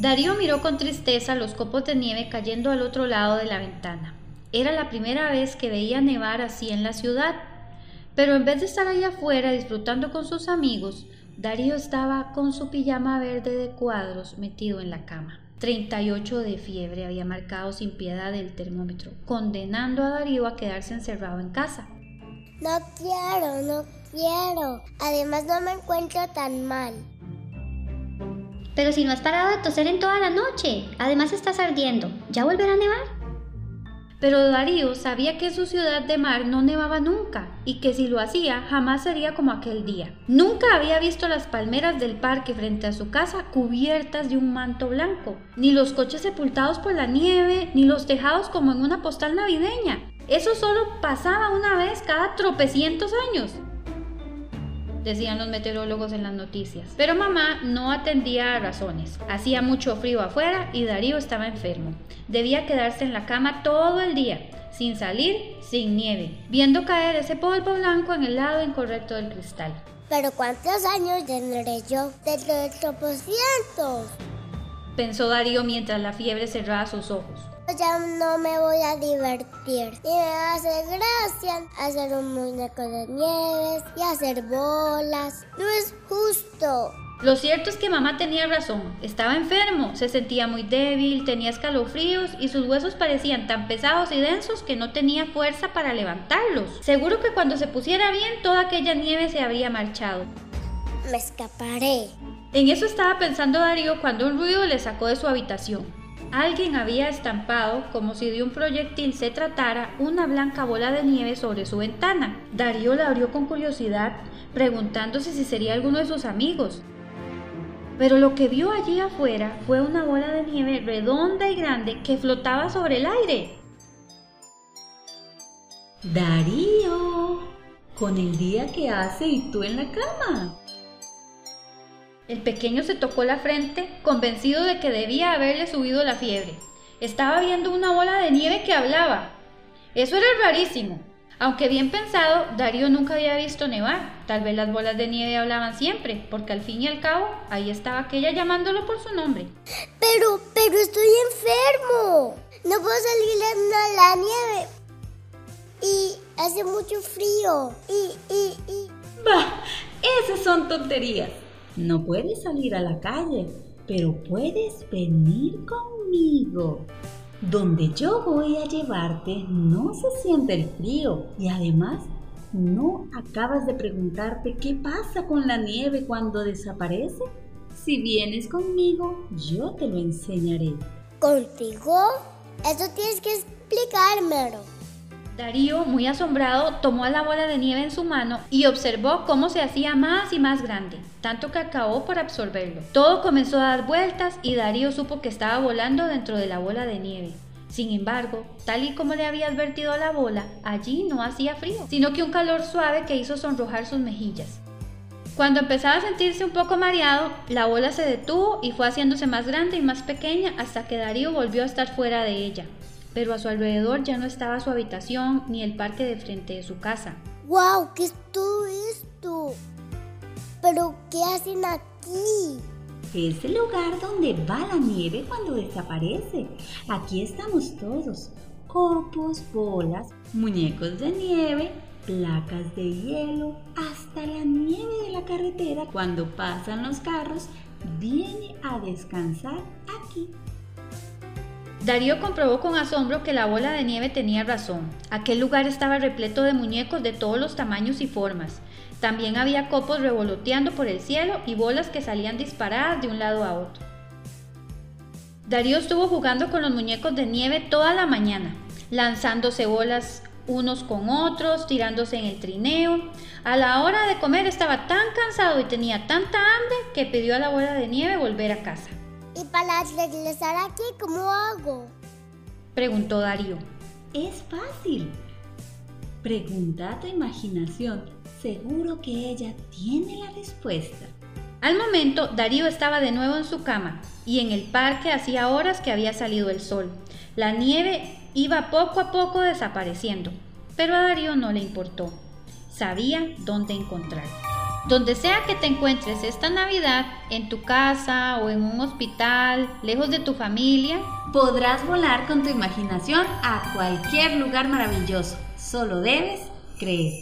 Darío miró con tristeza los copos de nieve cayendo al otro lado de la ventana. Era la primera vez que veía nevar así en la ciudad. Pero en vez de estar ahí afuera disfrutando con sus amigos, Darío estaba con su pijama verde de cuadros metido en la cama. 38 de fiebre había marcado sin piedad el termómetro, condenando a Darío a quedarse encerrado en casa. No quiero, no quiero. Además no me encuentro tan mal. Pero si no has parado de toser en toda la noche. Además estás ardiendo. ¿Ya volverá a nevar? Pero Darío sabía que su ciudad de mar no nevaba nunca y que si lo hacía jamás sería como aquel día. Nunca había visto las palmeras del parque frente a su casa cubiertas de un manto blanco, ni los coches sepultados por la nieve, ni los tejados como en una postal navideña. Eso solo pasaba una vez cada tropecientos años decían los meteorólogos en las noticias. Pero mamá no atendía a razones. Hacía mucho frío afuera y Darío estaba enfermo. Debía quedarse en la cama todo el día, sin salir, sin nieve, viendo caer ese polvo blanco en el lado incorrecto del cristal. Pero ¿cuántos años tendré yo dentro de tropocientos? Pensó Darío mientras la fiebre cerraba sus ojos ya no me voy a divertir. Y me hace gracia hacer un muñeco de nieves y hacer bolas. No es justo. Lo cierto es que mamá tenía razón. Estaba enfermo, se sentía muy débil, tenía escalofríos y sus huesos parecían tan pesados y densos que no tenía fuerza para levantarlos. Seguro que cuando se pusiera bien toda aquella nieve se habría marchado. Me escaparé. En eso estaba pensando Darío cuando un ruido le sacó de su habitación. Alguien había estampado, como si de un proyectil se tratara, una blanca bola de nieve sobre su ventana. Darío la abrió con curiosidad, preguntándose si sería alguno de sus amigos. Pero lo que vio allí afuera fue una bola de nieve redonda y grande que flotaba sobre el aire. Darío, con el día que hace y tú en la cama. El pequeño se tocó la frente, convencido de que debía haberle subido la fiebre. Estaba viendo una bola de nieve que hablaba. Eso era rarísimo. Aunque bien pensado, Darío nunca había visto nevar. Tal vez las bolas de nieve hablaban siempre, porque al fin y al cabo, ahí estaba aquella llamándolo por su nombre. Pero, pero estoy enfermo. No puedo salir a la nieve. Y hace mucho frío. Y, y, y... Bah, esas son tonterías. No puedes salir a la calle, pero puedes venir conmigo. Donde yo voy a llevarte no se siente el frío y además no acabas de preguntarte qué pasa con la nieve cuando desaparece. Si vienes conmigo, yo te lo enseñaré. ¿Contigo? Eso tienes que explicármelo. Darío, muy asombrado, tomó la bola de nieve en su mano y observó cómo se hacía más y más grande, tanto que acabó por absorberlo. Todo comenzó a dar vueltas y Darío supo que estaba volando dentro de la bola de nieve. Sin embargo, tal y como le había advertido la bola, allí no hacía frío, sino que un calor suave que hizo sonrojar sus mejillas. Cuando empezaba a sentirse un poco mareado, la bola se detuvo y fue haciéndose más grande y más pequeña hasta que Darío volvió a estar fuera de ella pero a su alrededor ya no estaba su habitación ni el parque de frente de su casa. ¡Wow! ¿Qué es todo esto? ¿Pero qué hacen aquí? Es el lugar donde va la nieve cuando desaparece. Aquí estamos todos. Copos, bolas, muñecos de nieve, placas de hielo, hasta la nieve de la carretera cuando pasan los carros viene a descansar aquí. Darío comprobó con asombro que la bola de nieve tenía razón. Aquel lugar estaba repleto de muñecos de todos los tamaños y formas. También había copos revoloteando por el cielo y bolas que salían disparadas de un lado a otro. Darío estuvo jugando con los muñecos de nieve toda la mañana, lanzándose bolas unos con otros, tirándose en el trineo. A la hora de comer estaba tan cansado y tenía tanta hambre que pidió a la bola de nieve volver a casa. ¿Y para regresar aquí cómo hago? Preguntó Darío. Es fácil. Pregunta a tu imaginación. Seguro que ella tiene la respuesta. Al momento, Darío estaba de nuevo en su cama y en el parque hacía horas que había salido el sol. La nieve iba poco a poco desapareciendo, pero a Darío no le importó. Sabía dónde encontrarla. Donde sea que te encuentres esta Navidad, en tu casa o en un hospital, lejos de tu familia, podrás volar con tu imaginación a cualquier lugar maravilloso. Solo debes creer.